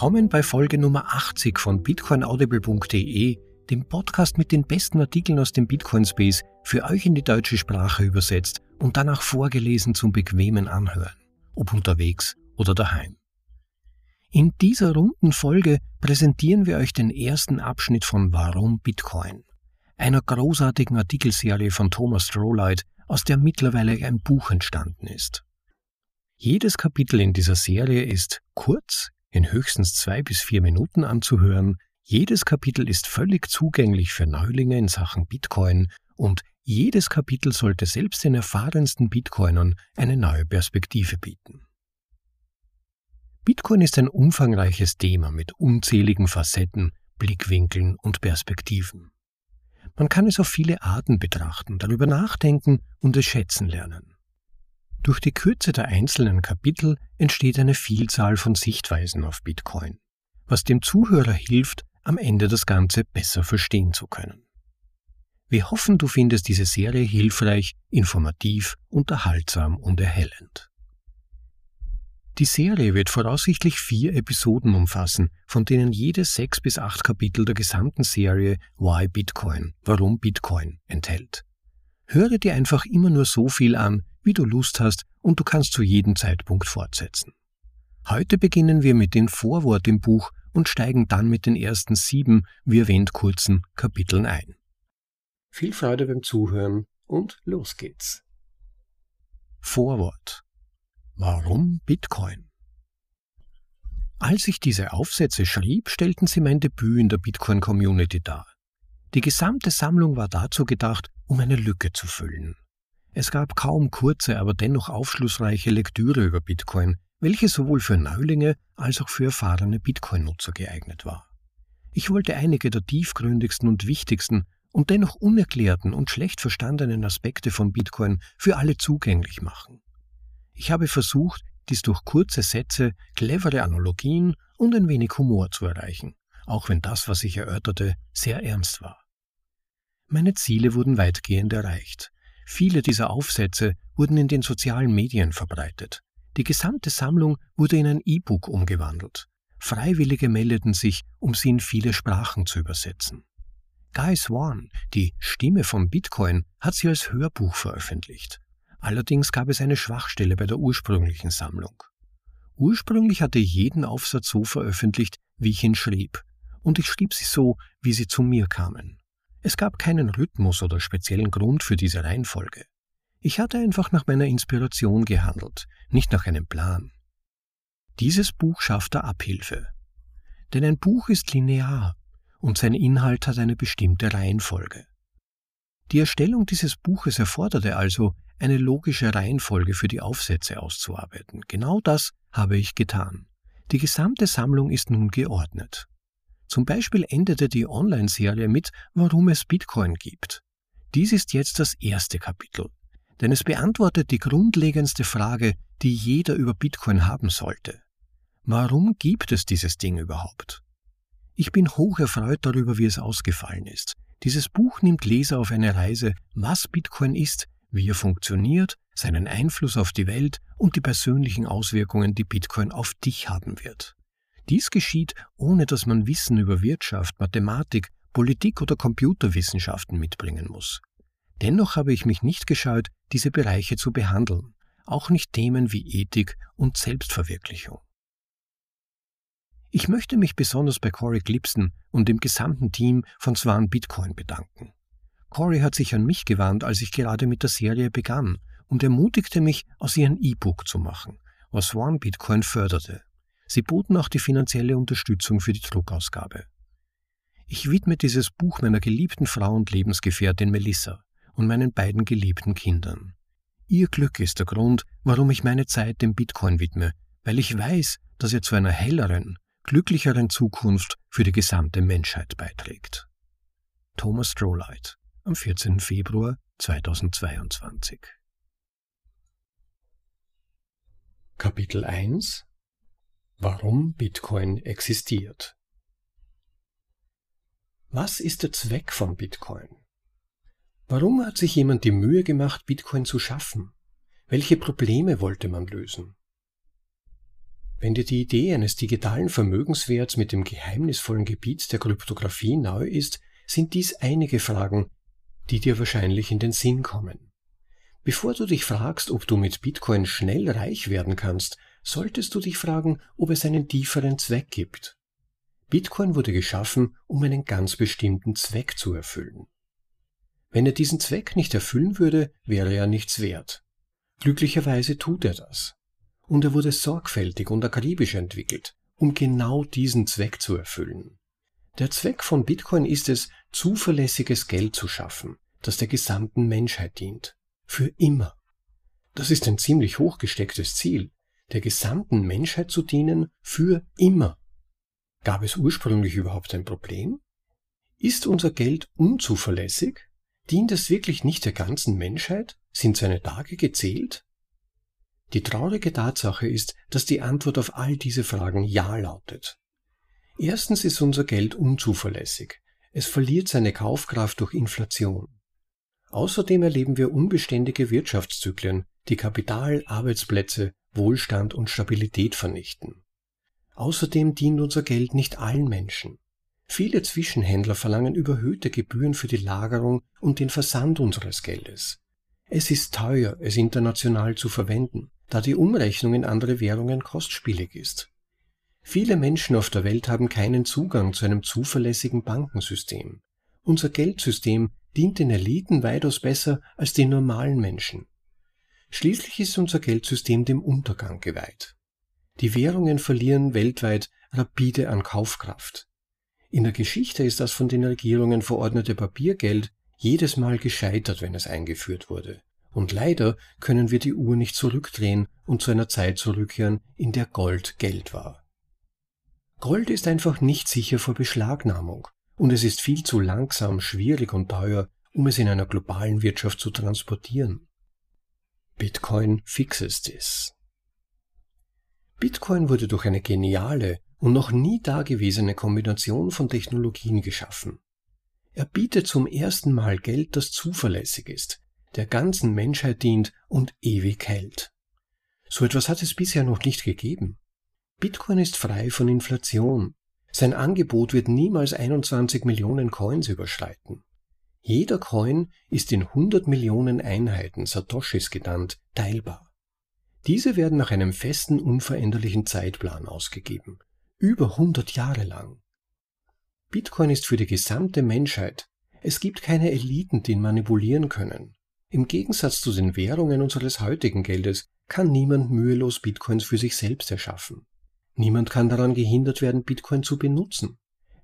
Willkommen bei Folge Nummer 80 von bitcoinaudible.de, dem Podcast mit den besten Artikeln aus dem Bitcoin Space für euch in die deutsche Sprache übersetzt und danach vorgelesen zum bequemen Anhören, ob unterwegs oder daheim. In dieser runden Folge präsentieren wir euch den ersten Abschnitt von Warum Bitcoin, einer großartigen Artikelserie von Thomas Strohlight, aus der mittlerweile ein Buch entstanden ist. Jedes Kapitel in dieser Serie ist kurz, in höchstens zwei bis vier Minuten anzuhören. Jedes Kapitel ist völlig zugänglich für Neulinge in Sachen Bitcoin und jedes Kapitel sollte selbst den erfahrensten Bitcoinern eine neue Perspektive bieten. Bitcoin ist ein umfangreiches Thema mit unzähligen Facetten, Blickwinkeln und Perspektiven. Man kann es auf viele Arten betrachten, darüber nachdenken und es schätzen lernen. Durch die Kürze der einzelnen Kapitel entsteht eine Vielzahl von Sichtweisen auf Bitcoin, was dem Zuhörer hilft, am Ende das Ganze besser verstehen zu können. Wir hoffen, du findest diese Serie hilfreich, informativ, unterhaltsam und erhellend. Die Serie wird voraussichtlich vier Episoden umfassen, von denen jede sechs bis acht Kapitel der gesamten Serie Why Bitcoin, warum Bitcoin enthält. Höre dir einfach immer nur so viel an, wie du Lust hast und du kannst zu jedem Zeitpunkt fortsetzen. Heute beginnen wir mit dem Vorwort im Buch und steigen dann mit den ersten sieben, wie erwähnt, kurzen Kapiteln ein. Viel Freude beim Zuhören und los geht's. Vorwort. Warum Bitcoin? Als ich diese Aufsätze schrieb, stellten sie mein Debüt in der Bitcoin-Community dar. Die gesamte Sammlung war dazu gedacht, um eine Lücke zu füllen. Es gab kaum kurze, aber dennoch aufschlussreiche Lektüre über Bitcoin, welche sowohl für Neulinge als auch für erfahrene Bitcoin-Nutzer geeignet war. Ich wollte einige der tiefgründigsten und wichtigsten und dennoch unerklärten und schlecht verstandenen Aspekte von Bitcoin für alle zugänglich machen. Ich habe versucht, dies durch kurze Sätze, clevere Analogien und ein wenig Humor zu erreichen, auch wenn das, was ich erörterte, sehr ernst war. Meine Ziele wurden weitgehend erreicht. Viele dieser Aufsätze wurden in den sozialen Medien verbreitet. Die gesamte Sammlung wurde in ein E-Book umgewandelt. Freiwillige meldeten sich, um sie in viele Sprachen zu übersetzen. Guy Swan, die Stimme von Bitcoin, hat sie als Hörbuch veröffentlicht. Allerdings gab es eine Schwachstelle bei der ursprünglichen Sammlung. Ursprünglich hatte ich jeden Aufsatz so veröffentlicht, wie ich ihn schrieb, und ich schrieb sie so, wie sie zu mir kamen. Es gab keinen Rhythmus oder speziellen Grund für diese Reihenfolge. Ich hatte einfach nach meiner Inspiration gehandelt, nicht nach einem Plan. Dieses Buch schafft da Abhilfe. Denn ein Buch ist linear und sein Inhalt hat eine bestimmte Reihenfolge. Die Erstellung dieses Buches erforderte also, eine logische Reihenfolge für die Aufsätze auszuarbeiten. Genau das habe ich getan. Die gesamte Sammlung ist nun geordnet. Zum Beispiel endete die Online-Serie mit Warum es Bitcoin gibt. Dies ist jetzt das erste Kapitel, denn es beantwortet die grundlegendste Frage, die jeder über Bitcoin haben sollte. Warum gibt es dieses Ding überhaupt? Ich bin hoch erfreut darüber, wie es ausgefallen ist. Dieses Buch nimmt Leser auf eine Reise, was Bitcoin ist, wie er funktioniert, seinen Einfluss auf die Welt und die persönlichen Auswirkungen, die Bitcoin auf dich haben wird. Dies geschieht, ohne dass man Wissen über Wirtschaft, Mathematik, Politik oder Computerwissenschaften mitbringen muss. Dennoch habe ich mich nicht gescheut, diese Bereiche zu behandeln, auch nicht Themen wie Ethik und Selbstverwirklichung. Ich möchte mich besonders bei Corey Glipson und dem gesamten Team von Swan Bitcoin bedanken. Corey hat sich an mich gewandt, als ich gerade mit der Serie begann und ermutigte mich, aus ihr ein E-Book zu machen, was Swan Bitcoin förderte. Sie boten auch die finanzielle Unterstützung für die Druckausgabe. Ich widme dieses Buch meiner geliebten Frau und Lebensgefährtin Melissa und meinen beiden geliebten Kindern. Ihr Glück ist der Grund, warum ich meine Zeit dem Bitcoin widme, weil ich weiß, dass er zu einer helleren, glücklicheren Zukunft für die gesamte Menschheit beiträgt. Thomas Strollite am 14. Februar 2022 Kapitel 1 Warum Bitcoin existiert Was ist der Zweck von Bitcoin? Warum hat sich jemand die Mühe gemacht, Bitcoin zu schaffen? Welche Probleme wollte man lösen? Wenn dir die Idee eines digitalen Vermögenswerts mit dem geheimnisvollen Gebiet der Kryptographie neu ist, sind dies einige Fragen, die dir wahrscheinlich in den Sinn kommen. Bevor du dich fragst, ob du mit Bitcoin schnell reich werden kannst, solltest du dich fragen, ob es einen tieferen Zweck gibt. Bitcoin wurde geschaffen, um einen ganz bestimmten Zweck zu erfüllen. Wenn er diesen Zweck nicht erfüllen würde, wäre er nichts wert. Glücklicherweise tut er das und er wurde sorgfältig und akribisch entwickelt, um genau diesen Zweck zu erfüllen. Der Zweck von Bitcoin ist es, zuverlässiges Geld zu schaffen, das der gesamten Menschheit dient. Für immer. Das ist ein ziemlich hochgestecktes Ziel, der gesamten Menschheit zu dienen für immer. Gab es ursprünglich überhaupt ein Problem? Ist unser Geld unzuverlässig? Dient es wirklich nicht der ganzen Menschheit? Sind seine Tage gezählt? Die traurige Tatsache ist, dass die Antwort auf all diese Fragen Ja lautet. Erstens ist unser Geld unzuverlässig. Es verliert seine Kaufkraft durch Inflation. Außerdem erleben wir unbeständige Wirtschaftszyklen, die Kapital, Arbeitsplätze, Wohlstand und Stabilität vernichten. Außerdem dient unser Geld nicht allen Menschen. Viele Zwischenhändler verlangen überhöhte Gebühren für die Lagerung und den Versand unseres Geldes. Es ist teuer, es international zu verwenden da die Umrechnung in andere Währungen kostspielig ist. Viele Menschen auf der Welt haben keinen Zugang zu einem zuverlässigen Bankensystem. Unser Geldsystem dient den Eliten weitaus besser als den normalen Menschen. Schließlich ist unser Geldsystem dem Untergang geweiht. Die Währungen verlieren weltweit rapide an Kaufkraft. In der Geschichte ist das von den Regierungen verordnete Papiergeld jedes Mal gescheitert, wenn es eingeführt wurde. Und leider können wir die Uhr nicht zurückdrehen und zu einer Zeit zurückkehren, in der Gold Geld war. Gold ist einfach nicht sicher vor Beschlagnahmung und es ist viel zu langsam, schwierig und teuer, um es in einer globalen Wirtschaft zu transportieren. Bitcoin fixes this. Bitcoin wurde durch eine geniale und noch nie dagewesene Kombination von Technologien geschaffen. Er bietet zum ersten Mal Geld, das zuverlässig ist, der ganzen Menschheit dient und ewig hält. So etwas hat es bisher noch nicht gegeben. Bitcoin ist frei von Inflation. Sein Angebot wird niemals 21 Millionen Coins überschreiten. Jeder Coin ist in 100 Millionen Einheiten, Satoshis genannt, teilbar. Diese werden nach einem festen, unveränderlichen Zeitplan ausgegeben. Über 100 Jahre lang. Bitcoin ist für die gesamte Menschheit. Es gibt keine Eliten, die ihn manipulieren können. Im Gegensatz zu den Währungen unseres heutigen Geldes kann niemand mühelos Bitcoins für sich selbst erschaffen. Niemand kann daran gehindert werden, Bitcoin zu benutzen.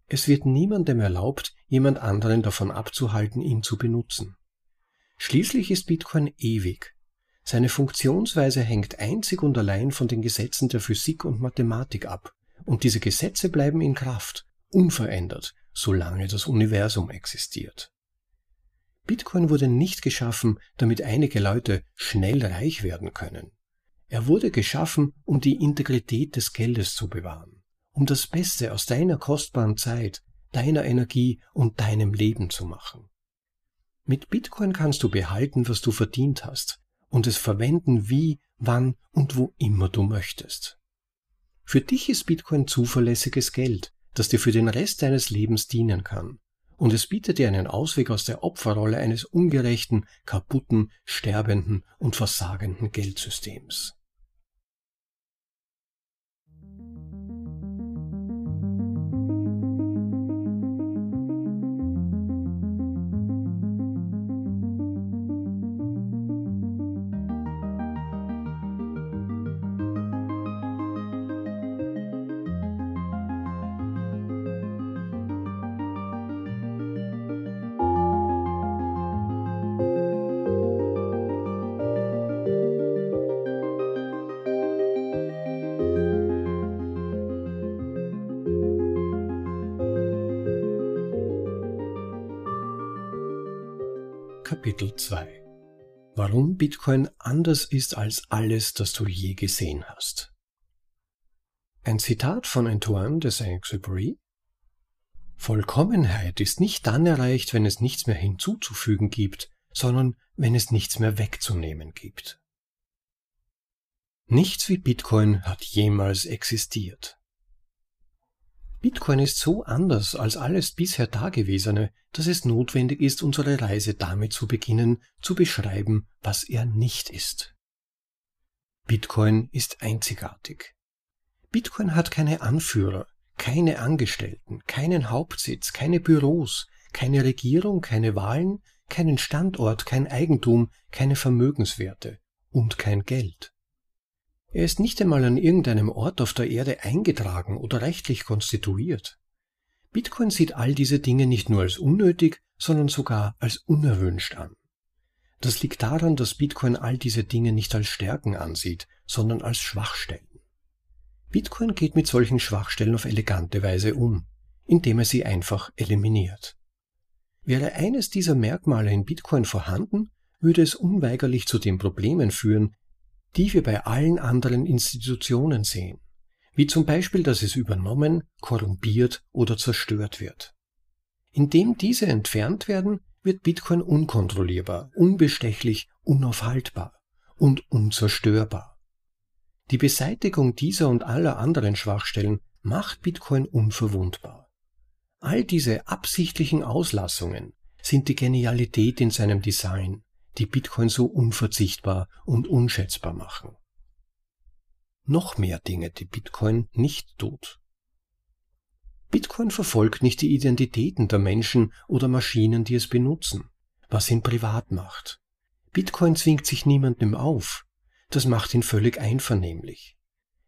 Es wird niemandem erlaubt, jemand anderen davon abzuhalten, ihn zu benutzen. Schließlich ist Bitcoin ewig. Seine Funktionsweise hängt einzig und allein von den Gesetzen der Physik und Mathematik ab, und diese Gesetze bleiben in Kraft, unverändert, solange das Universum existiert. Bitcoin wurde nicht geschaffen, damit einige Leute schnell reich werden können. Er wurde geschaffen, um die Integrität des Geldes zu bewahren, um das Beste aus deiner kostbaren Zeit, deiner Energie und deinem Leben zu machen. Mit Bitcoin kannst du behalten, was du verdient hast, und es verwenden, wie, wann und wo immer du möchtest. Für dich ist Bitcoin zuverlässiges Geld, das dir für den Rest deines Lebens dienen kann und es bietet dir einen Ausweg aus der Opferrolle eines ungerechten, kaputten, sterbenden und versagenden Geldsystems. Kapitel 2 Warum Bitcoin anders ist als alles, das du je gesehen hast. Ein Zitat von Antoine de Saint-Exupéry Vollkommenheit ist nicht dann erreicht, wenn es nichts mehr hinzuzufügen gibt, sondern wenn es nichts mehr wegzunehmen gibt. Nichts wie Bitcoin hat jemals existiert. Bitcoin ist so anders als alles bisher Dagewesene, dass es notwendig ist, unsere Reise damit zu beginnen, zu beschreiben, was er nicht ist. Bitcoin ist einzigartig. Bitcoin hat keine Anführer, keine Angestellten, keinen Hauptsitz, keine Büros, keine Regierung, keine Wahlen, keinen Standort, kein Eigentum, keine Vermögenswerte und kein Geld. Er ist nicht einmal an irgendeinem Ort auf der Erde eingetragen oder rechtlich konstituiert. Bitcoin sieht all diese Dinge nicht nur als unnötig, sondern sogar als unerwünscht an. Das liegt daran, dass Bitcoin all diese Dinge nicht als Stärken ansieht, sondern als Schwachstellen. Bitcoin geht mit solchen Schwachstellen auf elegante Weise um, indem er sie einfach eliminiert. Wäre eines dieser Merkmale in Bitcoin vorhanden, würde es unweigerlich zu den Problemen führen, die wir bei allen anderen Institutionen sehen, wie zum Beispiel, dass es übernommen, korrumpiert oder zerstört wird. Indem diese entfernt werden, wird Bitcoin unkontrollierbar, unbestechlich, unaufhaltbar und unzerstörbar. Die Beseitigung dieser und aller anderen Schwachstellen macht Bitcoin unverwundbar. All diese absichtlichen Auslassungen sind die Genialität in seinem Design, die Bitcoin so unverzichtbar und unschätzbar machen. Noch mehr Dinge, die Bitcoin nicht tut. Bitcoin verfolgt nicht die Identitäten der Menschen oder Maschinen, die es benutzen, was ihn privat macht. Bitcoin zwingt sich niemandem auf, das macht ihn völlig einvernehmlich.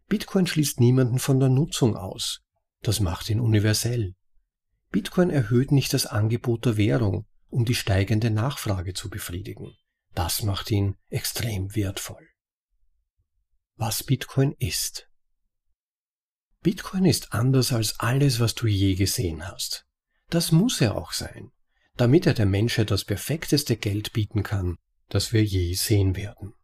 Bitcoin schließt niemanden von der Nutzung aus. Das macht ihn universell. Bitcoin erhöht nicht das Angebot der Währung, um die steigende Nachfrage zu befriedigen. Das macht ihn extrem wertvoll. Was Bitcoin ist. Bitcoin ist anders als alles, was du je gesehen hast. Das muss er auch sein, damit er der Menschheit das perfekteste Geld bieten kann, das wir je sehen werden.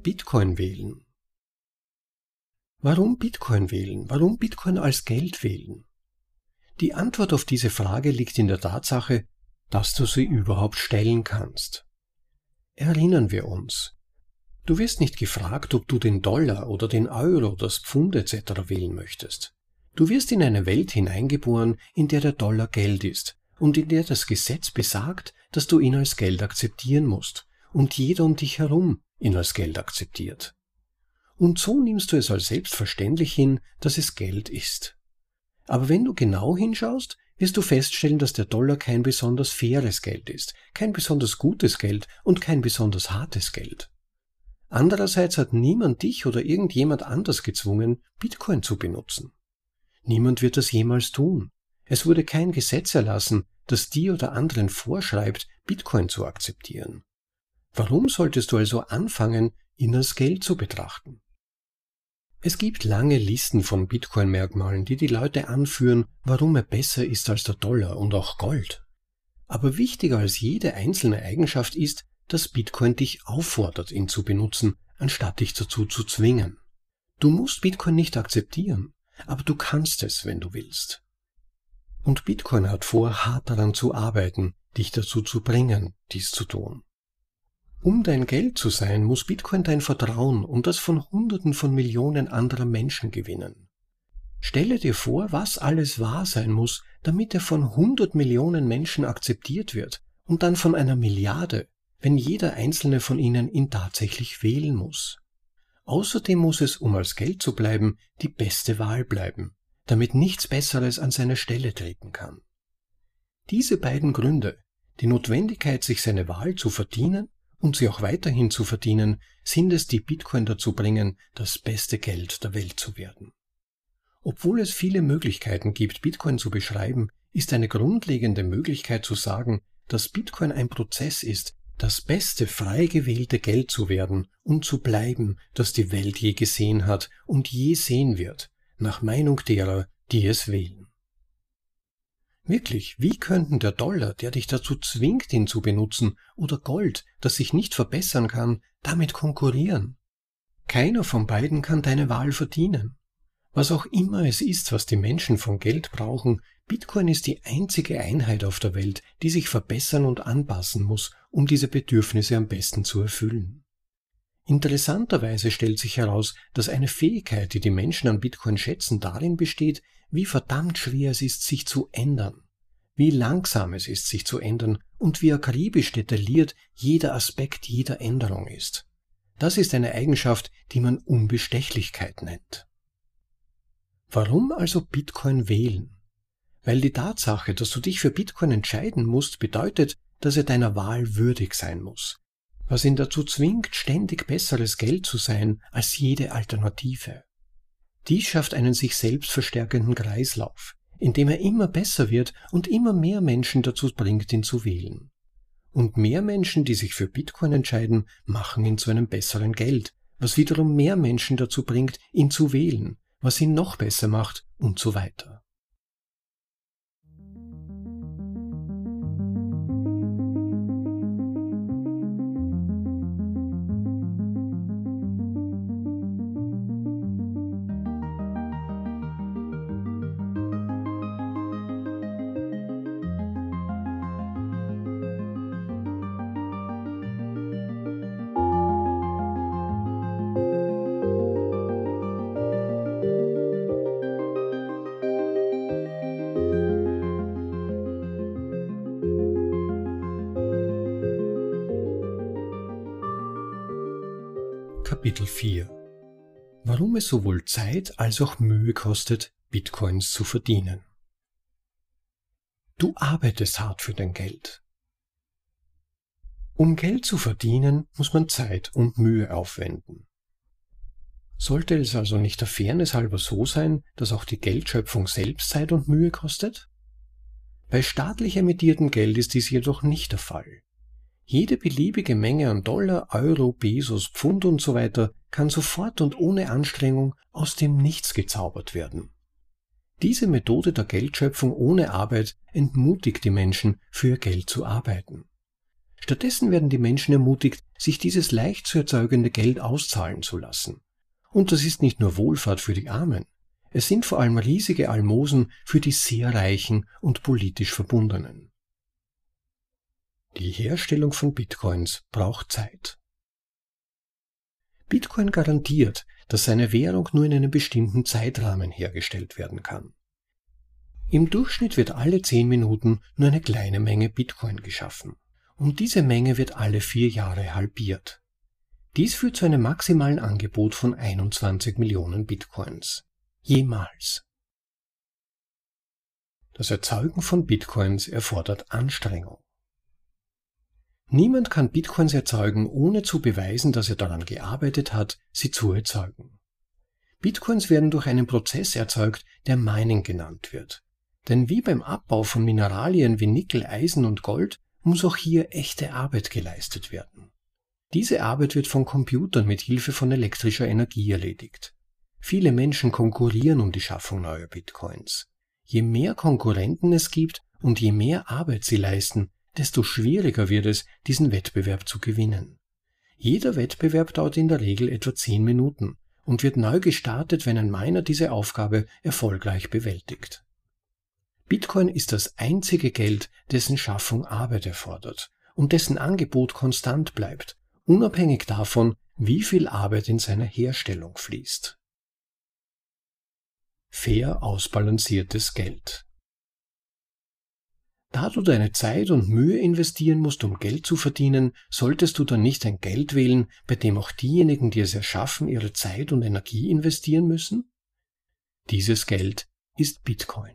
Bitcoin wählen? Warum Bitcoin wählen? Warum Bitcoin als Geld wählen? Die Antwort auf diese Frage liegt in der Tatsache, dass du sie überhaupt stellen kannst. Erinnern wir uns. Du wirst nicht gefragt, ob du den Dollar oder den Euro, das Pfund etc. wählen möchtest. Du wirst in eine Welt hineingeboren, in der der Dollar Geld ist und in der das Gesetz besagt, dass du ihn als Geld akzeptieren musst und jeder um dich herum ihn als Geld akzeptiert. Und so nimmst du es als selbstverständlich hin, dass es Geld ist. Aber wenn du genau hinschaust, wirst du feststellen, dass der Dollar kein besonders faires Geld ist, kein besonders gutes Geld und kein besonders hartes Geld. Andererseits hat niemand dich oder irgendjemand anders gezwungen, Bitcoin zu benutzen. Niemand wird das jemals tun. Es wurde kein Gesetz erlassen, das dir oder anderen vorschreibt, Bitcoin zu akzeptieren. Warum solltest du also anfangen, ihn als Geld zu betrachten? Es gibt lange Listen von Bitcoin-Merkmalen, die die Leute anführen, warum er besser ist als der Dollar und auch Gold. Aber wichtiger als jede einzelne Eigenschaft ist, dass Bitcoin dich auffordert, ihn zu benutzen, anstatt dich dazu zu zwingen. Du musst Bitcoin nicht akzeptieren, aber du kannst es, wenn du willst. Und Bitcoin hat vor, hart daran zu arbeiten, dich dazu zu bringen, dies zu tun. Um dein Geld zu sein, muss Bitcoin dein Vertrauen und das von Hunderten von Millionen anderer Menschen gewinnen. Stelle dir vor, was alles wahr sein muss, damit er von hundert Millionen Menschen akzeptiert wird und dann von einer Milliarde, wenn jeder einzelne von ihnen ihn tatsächlich wählen muss. Außerdem muss es, um als Geld zu bleiben, die beste Wahl bleiben, damit nichts Besseres an seine Stelle treten kann. Diese beiden Gründe, die Notwendigkeit, sich seine Wahl zu verdienen und sie auch weiterhin zu verdienen, sind es, die Bitcoin dazu bringen, das beste Geld der Welt zu werden. Obwohl es viele Möglichkeiten gibt, Bitcoin zu beschreiben, ist eine grundlegende Möglichkeit zu sagen, dass Bitcoin ein Prozess ist, das beste frei gewählte Geld zu werden und zu bleiben, das die Welt je gesehen hat und je sehen wird, nach Meinung derer, die es wählen. Wirklich, wie könnten der Dollar, der dich dazu zwingt, ihn zu benutzen, oder Gold, das sich nicht verbessern kann, damit konkurrieren? Keiner von beiden kann deine Wahl verdienen. Was auch immer es ist, was die Menschen von Geld brauchen, Bitcoin ist die einzige Einheit auf der Welt, die sich verbessern und anpassen muss, um diese Bedürfnisse am besten zu erfüllen. Interessanterweise stellt sich heraus, dass eine Fähigkeit, die die Menschen an Bitcoin schätzen, darin besteht, wie verdammt schwer es ist, sich zu ändern, wie langsam es ist, sich zu ändern und wie akribisch detailliert jeder Aspekt jeder Änderung ist. Das ist eine Eigenschaft, die man Unbestechlichkeit nennt. Warum also Bitcoin wählen? Weil die Tatsache, dass du dich für Bitcoin entscheiden musst, bedeutet, dass er deiner Wahl würdig sein muss, was ihn dazu zwingt, ständig besseres Geld zu sein als jede Alternative. Dies schafft einen sich selbst verstärkenden Kreislauf, in dem er immer besser wird und immer mehr Menschen dazu bringt, ihn zu wählen. Und mehr Menschen, die sich für Bitcoin entscheiden, machen ihn zu einem besseren Geld, was wiederum mehr Menschen dazu bringt, ihn zu wählen, was ihn noch besser macht und so weiter. Es sowohl Zeit als auch Mühe kostet, Bitcoins zu verdienen. Du arbeitest hart für dein Geld. Um Geld zu verdienen, muss man Zeit und Mühe aufwenden. Sollte es also nicht der Fairness halber so sein, dass auch die Geldschöpfung selbst Zeit und Mühe kostet? Bei staatlich emittiertem Geld ist dies jedoch nicht der Fall. Jede beliebige Menge an Dollar, Euro, Pesos, Pfund und so weiter kann sofort und ohne Anstrengung aus dem Nichts gezaubert werden. Diese Methode der Geldschöpfung ohne Arbeit entmutigt die Menschen, für Geld zu arbeiten. Stattdessen werden die Menschen ermutigt, sich dieses leicht zu erzeugende Geld auszahlen zu lassen. Und das ist nicht nur Wohlfahrt für die Armen, es sind vor allem riesige Almosen für die sehr Reichen und politisch Verbundenen. Die Herstellung von Bitcoins braucht Zeit. Bitcoin garantiert, dass seine Währung nur in einem bestimmten Zeitrahmen hergestellt werden kann. Im Durchschnitt wird alle 10 Minuten nur eine kleine Menge Bitcoin geschaffen und diese Menge wird alle vier Jahre halbiert. Dies führt zu einem maximalen Angebot von 21 Millionen Bitcoins. Jemals. Das Erzeugen von Bitcoins erfordert Anstrengung. Niemand kann Bitcoins erzeugen, ohne zu beweisen, dass er daran gearbeitet hat, sie zu erzeugen. Bitcoins werden durch einen Prozess erzeugt, der Mining genannt wird. Denn wie beim Abbau von Mineralien wie Nickel, Eisen und Gold muss auch hier echte Arbeit geleistet werden. Diese Arbeit wird von Computern mit Hilfe von elektrischer Energie erledigt. Viele Menschen konkurrieren um die Schaffung neuer Bitcoins. Je mehr Konkurrenten es gibt und je mehr Arbeit sie leisten, desto schwieriger wird es, diesen Wettbewerb zu gewinnen. Jeder Wettbewerb dauert in der Regel etwa zehn Minuten und wird neu gestartet, wenn ein Miner diese Aufgabe erfolgreich bewältigt. Bitcoin ist das einzige Geld, dessen Schaffung Arbeit erfordert und dessen Angebot konstant bleibt, unabhängig davon, wie viel Arbeit in seine Herstellung fließt. Fair ausbalanciertes Geld Da du deine Zeit und Mühe investieren musst, um Geld zu verdienen, solltest du dann nicht ein Geld wählen, bei dem auch diejenigen, die es erschaffen, ihre Zeit und Energie investieren müssen? Dieses Geld ist Bitcoin.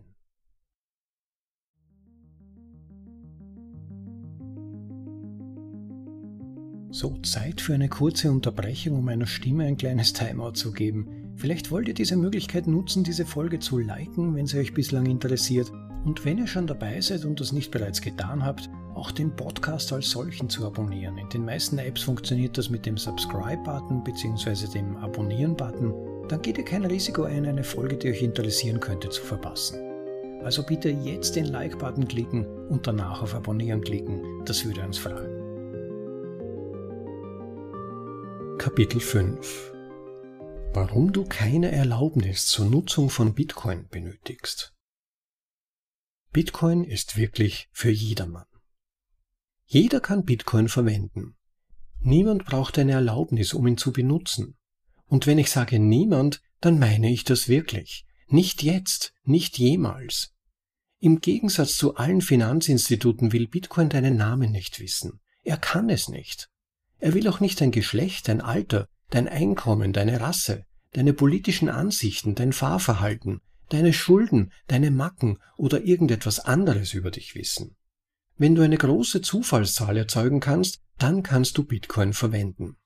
So, Zeit für eine kurze Unterbrechung, um meiner Stimme ein kleines Timeout zu geben. Vielleicht wollt ihr diese Möglichkeit nutzen, diese Folge zu liken, wenn sie euch bislang interessiert. Und wenn ihr schon dabei seid und das nicht bereits getan habt, auch den Podcast als solchen zu abonnieren. In den meisten Apps funktioniert das mit dem Subscribe-Button bzw. dem Abonnieren-Button. Dann geht ihr kein Risiko ein, eine Folge, die euch interessieren könnte, zu verpassen. Also bitte jetzt den Like-Button klicken und danach auf Abonnieren klicken. Das würde uns freuen. Kapitel 5 Warum du keine Erlaubnis zur Nutzung von Bitcoin benötigst. Bitcoin ist wirklich für jedermann. Jeder kann Bitcoin verwenden. Niemand braucht eine Erlaubnis, um ihn zu benutzen. Und wenn ich sage niemand, dann meine ich das wirklich. Nicht jetzt, nicht jemals. Im Gegensatz zu allen Finanzinstituten will Bitcoin deinen Namen nicht wissen. Er kann es nicht. Er will auch nicht dein Geschlecht, dein Alter, dein Einkommen, deine Rasse, deine politischen Ansichten, dein Fahrverhalten, deine Schulden, deine Macken oder irgendetwas anderes über dich wissen. Wenn du eine große Zufallszahl erzeugen kannst, dann kannst du Bitcoin verwenden.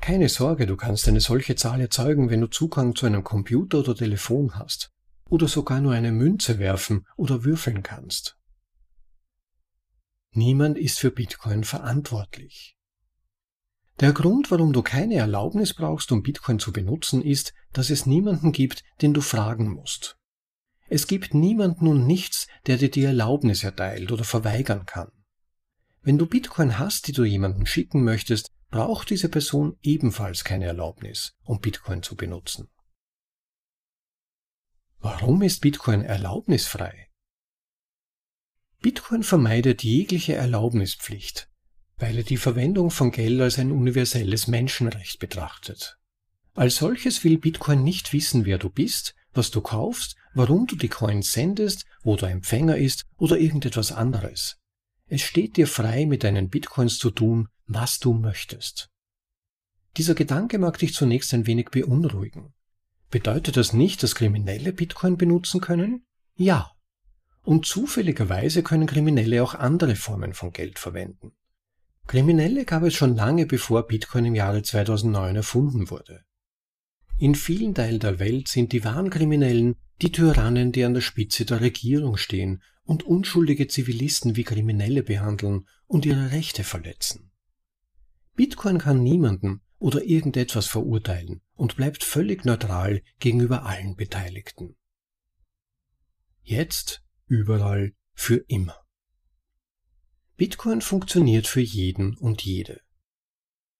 Keine Sorge, du kannst eine solche Zahl erzeugen, wenn du Zugang zu einem Computer oder Telefon hast, oder sogar nur eine Münze werfen oder würfeln kannst. Niemand ist für Bitcoin verantwortlich. Der Grund, warum du keine Erlaubnis brauchst, um Bitcoin zu benutzen, ist, dass es niemanden gibt, den du fragen musst. Es gibt niemanden und nichts, der dir die Erlaubnis erteilt oder verweigern kann. Wenn du Bitcoin hast, die du jemandem schicken möchtest, braucht diese Person ebenfalls keine Erlaubnis, um Bitcoin zu benutzen. Warum ist Bitcoin erlaubnisfrei? Bitcoin vermeidet jegliche Erlaubnispflicht weil er die Verwendung von Geld als ein universelles Menschenrecht betrachtet. Als solches will Bitcoin nicht wissen, wer du bist, was du kaufst, warum du die Coins sendest, wo der Empfänger ist oder irgendetwas anderes. Es steht dir frei, mit deinen Bitcoins zu tun, was du möchtest. Dieser Gedanke mag dich zunächst ein wenig beunruhigen. Bedeutet das nicht, dass Kriminelle Bitcoin benutzen können? Ja. Und zufälligerweise können Kriminelle auch andere Formen von Geld verwenden. Kriminelle gab es schon lange bevor Bitcoin im Jahre 2009 erfunden wurde. In vielen Teilen der Welt sind die wahren Kriminellen die Tyrannen, die an der Spitze der Regierung stehen und unschuldige Zivilisten wie Kriminelle behandeln und ihre Rechte verletzen. Bitcoin kann niemanden oder irgendetwas verurteilen und bleibt völlig neutral gegenüber allen Beteiligten. Jetzt, überall, für immer. Bitcoin funktioniert für jeden und jede.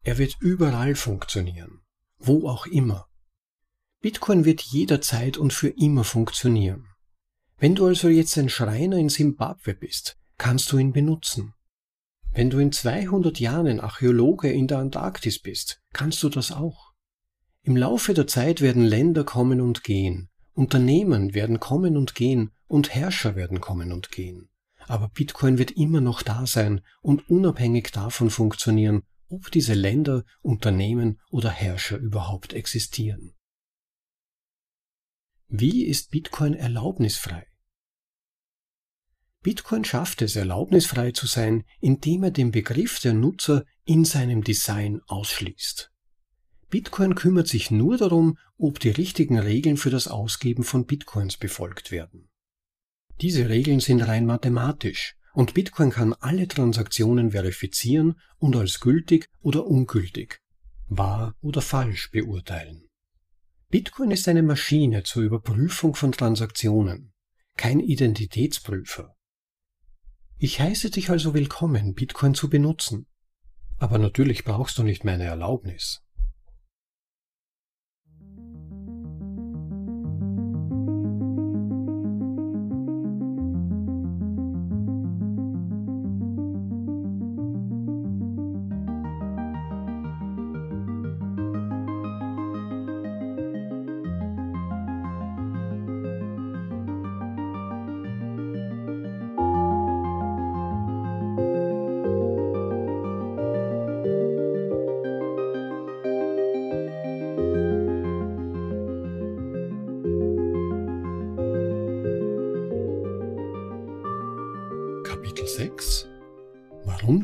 Er wird überall funktionieren, wo auch immer. Bitcoin wird jederzeit und für immer funktionieren. Wenn du also jetzt ein Schreiner in Simbabwe bist, kannst du ihn benutzen. Wenn du in 200 Jahren ein Archäologe in der Antarktis bist, kannst du das auch. Im Laufe der Zeit werden Länder kommen und gehen, Unternehmen werden kommen und gehen und Herrscher werden kommen und gehen aber Bitcoin wird immer noch da sein und unabhängig davon funktionieren, ob diese Länder, Unternehmen oder Herrscher überhaupt existieren. Wie ist Bitcoin erlaubnisfrei? Bitcoin schafft es, erlaubnisfrei zu sein, indem er den Begriff der Nutzer in seinem Design ausschließt. Bitcoin kümmert sich nur darum, ob die richtigen Regeln für das Ausgeben von Bitcoins befolgt werden. Diese Regeln sind rein mathematisch und Bitcoin kann alle Transaktionen verifizieren und als gültig oder ungültig, wahr oder falsch beurteilen. Bitcoin ist eine Maschine zur Überprüfung von Transaktionen, kein Identitätsprüfer. Ich heiße dich also willkommen, Bitcoin zu benutzen. Aber natürlich brauchst du nicht meine Erlaubnis.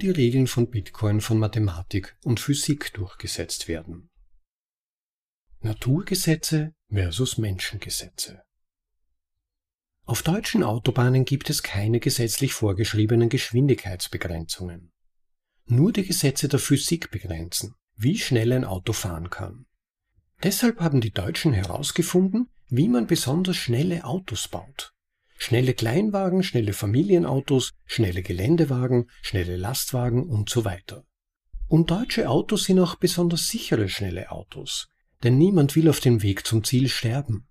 Die Regeln von Bitcoin von Mathematik und Physik durchgesetzt werden. Naturgesetze versus Menschengesetze. Auf deutschen Autobahnen gibt es keine gesetzlich vorgeschriebenen Geschwindigkeitsbegrenzungen. Nur die Gesetze der Physik begrenzen, wie schnell ein Auto fahren kann. Deshalb haben die Deutschen herausgefunden, wie man besonders schnelle Autos baut. Schnelle Kleinwagen, schnelle Familienautos, schnelle Geländewagen, schnelle Lastwagen und so weiter. Und deutsche Autos sind auch besonders sichere schnelle Autos, denn niemand will auf dem Weg zum Ziel sterben.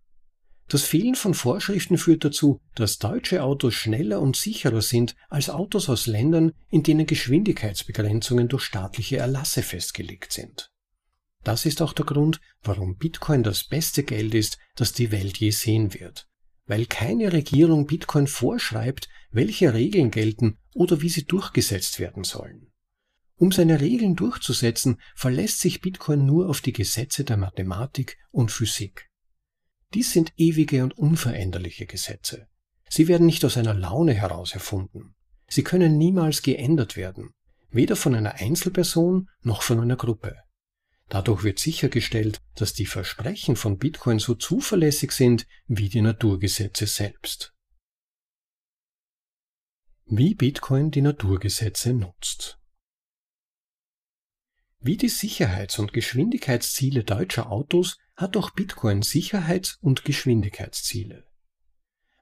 Das Fehlen von Vorschriften führt dazu, dass deutsche Autos schneller und sicherer sind als Autos aus Ländern, in denen Geschwindigkeitsbegrenzungen durch staatliche Erlasse festgelegt sind. Das ist auch der Grund, warum Bitcoin das beste Geld ist, das die Welt je sehen wird weil keine Regierung Bitcoin vorschreibt, welche Regeln gelten oder wie sie durchgesetzt werden sollen. Um seine Regeln durchzusetzen, verlässt sich Bitcoin nur auf die Gesetze der Mathematik und Physik. Dies sind ewige und unveränderliche Gesetze. Sie werden nicht aus einer Laune heraus erfunden. Sie können niemals geändert werden, weder von einer Einzelperson noch von einer Gruppe. Dadurch wird sichergestellt, dass die Versprechen von Bitcoin so zuverlässig sind wie die Naturgesetze selbst. Wie Bitcoin die Naturgesetze nutzt. Wie die Sicherheits- und Geschwindigkeitsziele deutscher Autos hat auch Bitcoin Sicherheits- und Geschwindigkeitsziele.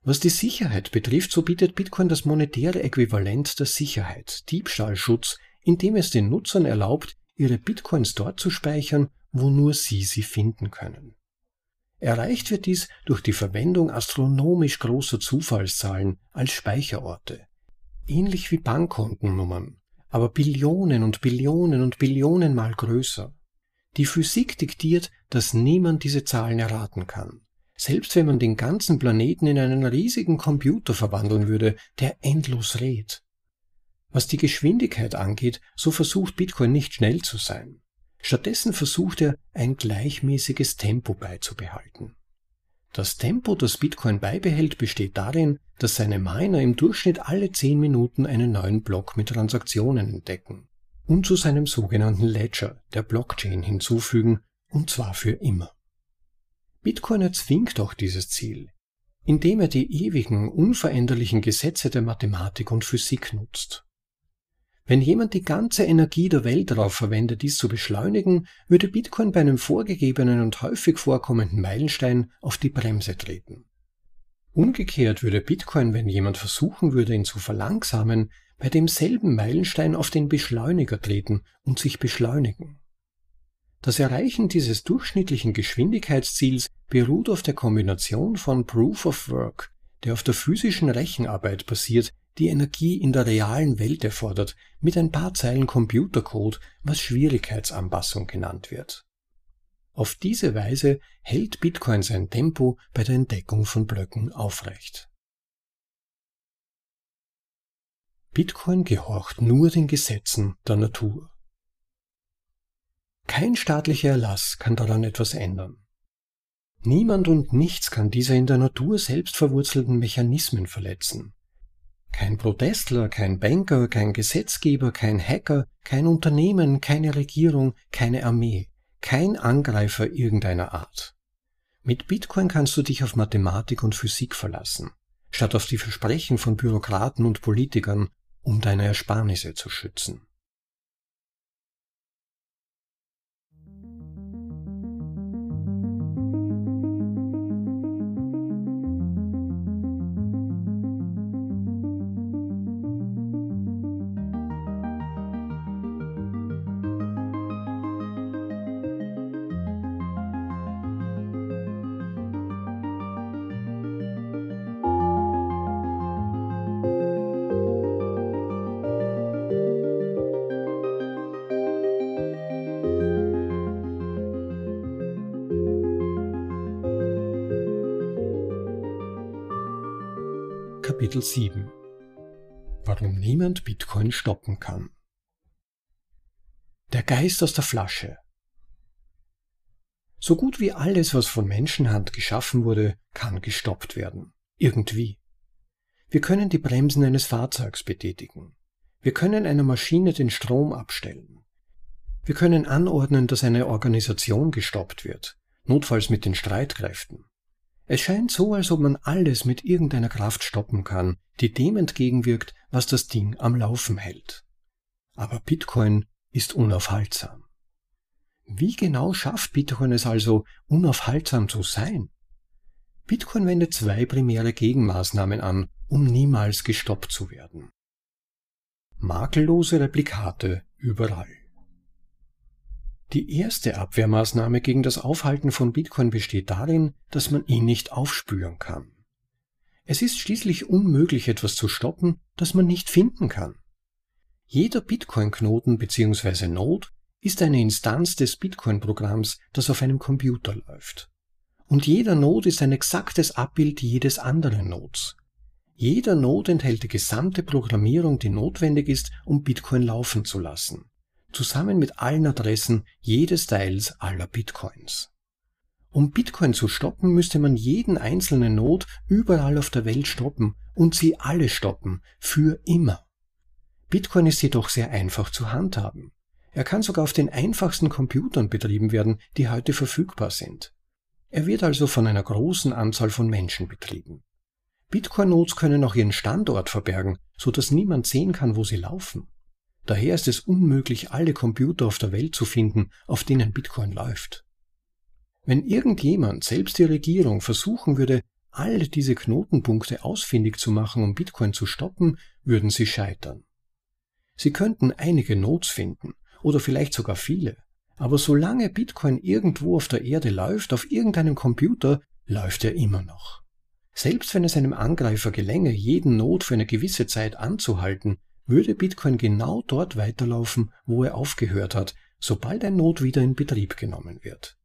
Was die Sicherheit betrifft, so bietet Bitcoin das monetäre Äquivalent der Sicherheit, Diebstahlschutz, indem es den Nutzern erlaubt, ihre Bitcoins dort zu speichern, wo nur sie sie finden können. Erreicht wird dies durch die Verwendung astronomisch großer Zufallszahlen als Speicherorte. Ähnlich wie Bankkontennummern, aber Billionen und Billionen und Billionen mal größer. Die Physik diktiert, dass niemand diese Zahlen erraten kann. Selbst wenn man den ganzen Planeten in einen riesigen Computer verwandeln würde, der endlos redet. Was die Geschwindigkeit angeht, so versucht Bitcoin nicht schnell zu sein. Stattdessen versucht er, ein gleichmäßiges Tempo beizubehalten. Das Tempo, das Bitcoin beibehält, besteht darin, dass seine Miner im Durchschnitt alle 10 Minuten einen neuen Block mit Transaktionen entdecken und zu seinem sogenannten Ledger, der Blockchain, hinzufügen, und zwar für immer. Bitcoin erzwingt auch dieses Ziel, indem er die ewigen, unveränderlichen Gesetze der Mathematik und Physik nutzt. Wenn jemand die ganze Energie der Welt darauf verwendet, dies zu beschleunigen, würde Bitcoin bei einem vorgegebenen und häufig vorkommenden Meilenstein auf die Bremse treten. Umgekehrt würde Bitcoin, wenn jemand versuchen würde, ihn zu verlangsamen, bei demselben Meilenstein auf den Beschleuniger treten und sich beschleunigen. Das Erreichen dieses durchschnittlichen Geschwindigkeitsziels beruht auf der Kombination von Proof of Work, der auf der physischen Rechenarbeit basiert, die Energie in der realen Welt erfordert, mit ein paar Zeilen Computercode, was Schwierigkeitsanpassung genannt wird. Auf diese Weise hält Bitcoin sein Tempo bei der Entdeckung von Blöcken aufrecht. Bitcoin gehorcht nur den Gesetzen der Natur. Kein staatlicher Erlass kann daran etwas ändern. Niemand und nichts kann diese in der Natur selbst verwurzelten Mechanismen verletzen. Kein Protestler, kein Banker, kein Gesetzgeber, kein Hacker, kein Unternehmen, keine Regierung, keine Armee, kein Angreifer irgendeiner Art. Mit Bitcoin kannst du dich auf Mathematik und Physik verlassen, statt auf die Versprechen von Bürokraten und Politikern, um deine Ersparnisse zu schützen. Kapitel 7 Warum niemand Bitcoin stoppen kann. Der Geist aus der Flasche. So gut wie alles, was von Menschenhand geschaffen wurde, kann gestoppt werden. Irgendwie. Wir können die Bremsen eines Fahrzeugs betätigen. Wir können einer Maschine den Strom abstellen. Wir können anordnen, dass eine Organisation gestoppt wird, notfalls mit den Streitkräften. Es scheint so, als ob man alles mit irgendeiner Kraft stoppen kann, die dem entgegenwirkt, was das Ding am Laufen hält. Aber Bitcoin ist unaufhaltsam. Wie genau schafft Bitcoin es also, unaufhaltsam zu sein? Bitcoin wendet zwei primäre Gegenmaßnahmen an, um niemals gestoppt zu werden. Makellose Replikate überall. Die erste Abwehrmaßnahme gegen das Aufhalten von Bitcoin besteht darin, dass man ihn nicht aufspüren kann. Es ist schließlich unmöglich, etwas zu stoppen, das man nicht finden kann. Jeder Bitcoin-Knoten bzw. Node ist eine Instanz des Bitcoin-Programms, das auf einem Computer läuft. Und jeder Node ist ein exaktes Abbild jedes anderen Nodes. Jeder Node enthält die gesamte Programmierung, die notwendig ist, um Bitcoin laufen zu lassen, zusammen mit allen Adressen jedes Teils aller Bitcoins. Um Bitcoin zu stoppen, müsste man jeden einzelnen Node überall auf der Welt stoppen und sie alle stoppen, für immer. Bitcoin ist jedoch sehr einfach zu handhaben. Er kann sogar auf den einfachsten Computern betrieben werden, die heute verfügbar sind. Er wird also von einer großen Anzahl von Menschen betrieben. Bitcoin-Nodes können auch ihren Standort verbergen, so dass niemand sehen kann, wo sie laufen. Daher ist es unmöglich, alle Computer auf der Welt zu finden, auf denen Bitcoin läuft. Wenn irgendjemand, selbst die Regierung, versuchen würde, all diese Knotenpunkte ausfindig zu machen, um Bitcoin zu stoppen, würden sie scheitern. Sie könnten einige Nodes finden, oder vielleicht sogar viele. Aber solange Bitcoin irgendwo auf der Erde läuft, auf irgendeinem Computer, läuft er immer noch. Selbst wenn es einem Angreifer gelänge, jeden Not für eine gewisse Zeit anzuhalten, würde Bitcoin genau dort weiterlaufen, wo er aufgehört hat, sobald ein Not wieder in Betrieb genommen wird.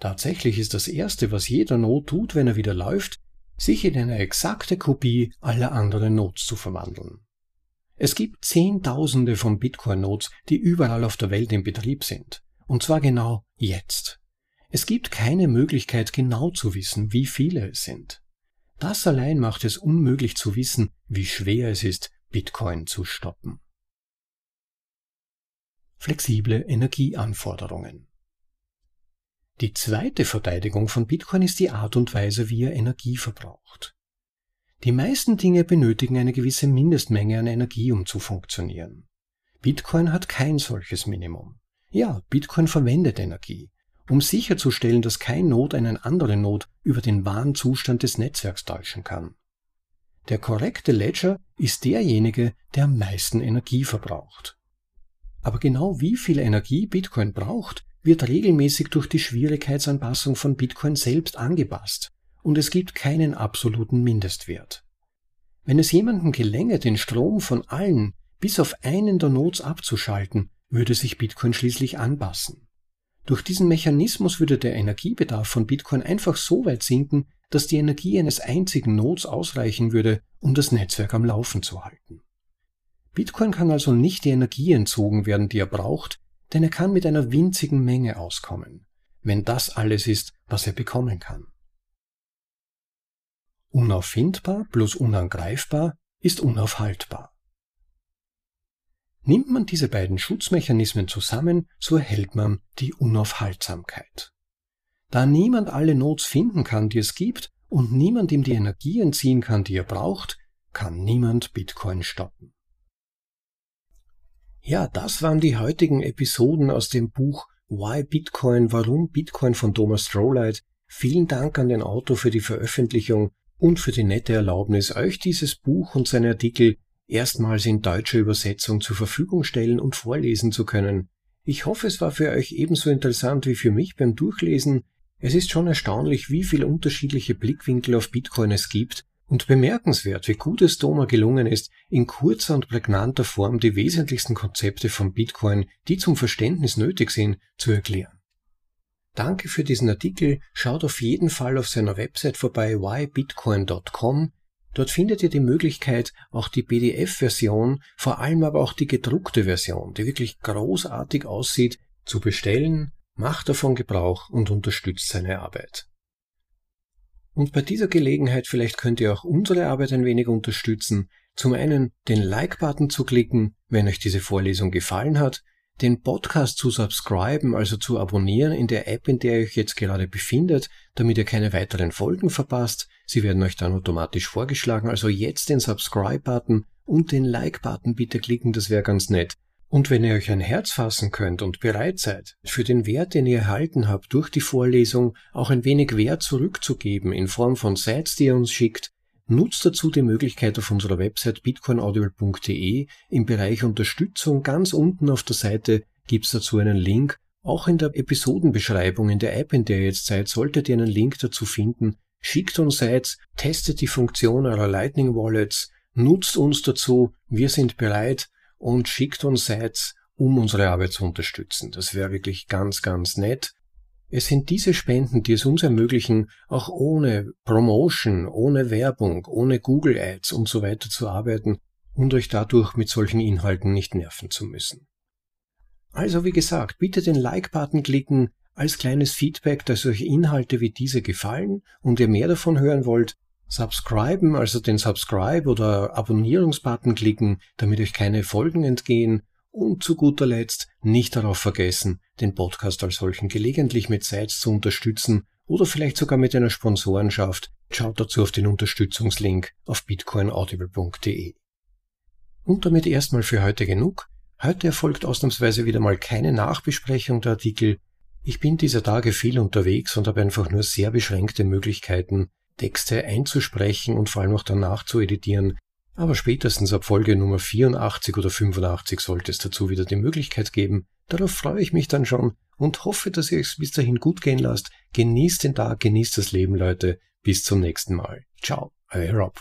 Tatsächlich ist das Erste, was jeder Not tut, wenn er wieder läuft, sich in eine exakte Kopie aller anderen Nodes zu verwandeln. Es gibt Zehntausende von Bitcoin-Nodes, die überall auf der Welt in Betrieb sind. Und zwar genau jetzt. Es gibt keine Möglichkeit genau zu wissen, wie viele es sind. Das allein macht es unmöglich zu wissen, wie schwer es ist, Bitcoin zu stoppen. Flexible Energieanforderungen. Die zweite Verteidigung von Bitcoin ist die Art und Weise, wie er Energie verbraucht. Die meisten Dinge benötigen eine gewisse Mindestmenge an Energie, um zu funktionieren. Bitcoin hat kein solches Minimum. Ja, Bitcoin verwendet Energie, um sicherzustellen, dass kein Node einen anderen Node über den wahren Zustand des Netzwerks täuschen kann. Der korrekte Ledger ist derjenige, der am meisten Energie verbraucht. Aber genau wie viel Energie Bitcoin braucht, wird regelmäßig durch die Schwierigkeitsanpassung von Bitcoin selbst angepasst und es gibt keinen absoluten Mindestwert. Wenn es jemandem gelänge, den Strom von allen bis auf einen der Nodes abzuschalten, würde sich Bitcoin schließlich anpassen. Durch diesen Mechanismus würde der Energiebedarf von Bitcoin einfach so weit sinken, dass die Energie eines einzigen Nodes ausreichen würde, um das Netzwerk am Laufen zu halten. Bitcoin kann also nicht die Energie entzogen werden, die er braucht, denn er kann mit einer winzigen Menge auskommen, wenn das alles ist, was er bekommen kann. Unauffindbar plus unangreifbar ist unaufhaltbar. Nimmt man diese beiden Schutzmechanismen zusammen, so erhält man die Unaufhaltsamkeit. Da niemand alle Nodes finden kann, die es gibt, und niemand ihm die Energie entziehen kann, die er braucht, kann niemand Bitcoin stoppen. Ja, das waren die heutigen Episoden aus dem Buch Why Bitcoin, warum Bitcoin von Thomas Strohlight. Vielen Dank an den Autor für die Veröffentlichung und für die nette Erlaubnis, euch dieses Buch und seine Artikel erstmals in deutscher Übersetzung zur Verfügung stellen und vorlesen zu können. Ich hoffe, es war für euch ebenso interessant wie für mich beim Durchlesen. Es ist schon erstaunlich, wie viele unterschiedliche Blickwinkel auf Bitcoin es gibt und bemerkenswert, wie gut es Doma gelungen ist, in kurzer und prägnanter Form die wesentlichsten Konzepte von Bitcoin, die zum Verständnis nötig sind, zu erklären. Danke für diesen Artikel. Schaut auf jeden Fall auf seiner Website vorbei whybitcoin.com. Dort findet ihr die Möglichkeit, auch die PDF-Version, vor allem aber auch die gedruckte Version, die wirklich großartig aussieht, zu bestellen. Macht davon Gebrauch und unterstützt seine Arbeit. Und bei dieser Gelegenheit vielleicht könnt ihr auch unsere Arbeit ein wenig unterstützen. Zum einen den Like-Button zu klicken, wenn euch diese Vorlesung gefallen hat, den Podcast zu subscriben, also zu abonnieren in der App, in der ihr euch jetzt gerade befindet, damit ihr keine weiteren Folgen verpasst. Sie werden euch dann automatisch vorgeschlagen, also jetzt den Subscribe-Button und den Like-Button bitte klicken, das wäre ganz nett. Und wenn ihr euch ein Herz fassen könnt und bereit seid, für den Wert, den ihr erhalten habt durch die Vorlesung, auch ein wenig Wert zurückzugeben in Form von Sites, die ihr uns schickt, nutzt dazu die Möglichkeit auf unserer Website bitcoinaudible.de im Bereich Unterstützung ganz unten auf der Seite gibt's dazu einen Link. Auch in der Episodenbeschreibung in der App, in der ihr jetzt seid, solltet ihr einen Link dazu finden. Schickt uns Sites, testet die Funktion eurer Lightning Wallets, nutzt uns dazu, wir sind bereit, und schickt uns Sites, um unsere Arbeit zu unterstützen. Das wäre wirklich ganz, ganz nett. Es sind diese Spenden, die es uns ermöglichen, auch ohne Promotion, ohne Werbung, ohne Google Ads und so weiter zu arbeiten und euch dadurch mit solchen Inhalten nicht nerven zu müssen. Also wie gesagt, bitte den Like-Button klicken als kleines Feedback, dass euch Inhalte wie diese gefallen und ihr mehr davon hören wollt, Subscriben, also den Subscribe oder Abonnierungsbutton klicken, damit euch keine Folgen entgehen und zu guter Letzt nicht darauf vergessen, den Podcast als solchen gelegentlich mit Sites zu unterstützen oder vielleicht sogar mit einer Sponsorenschaft. Schaut dazu auf den Unterstützungslink auf bitcoinaudible.de. Und damit erstmal für heute genug. Heute erfolgt ausnahmsweise wieder mal keine Nachbesprechung der Artikel. Ich bin dieser Tage viel unterwegs und habe einfach nur sehr beschränkte Möglichkeiten, Texte einzusprechen und vor allem auch danach zu editieren. Aber spätestens ab Folge Nummer 84 oder 85 sollte es dazu wieder die Möglichkeit geben. Darauf freue ich mich dann schon und hoffe, dass ihr es bis dahin gut gehen lasst. Genießt den Tag, genießt das Leben, Leute. Bis zum nächsten Mal. Ciao, euer Rob.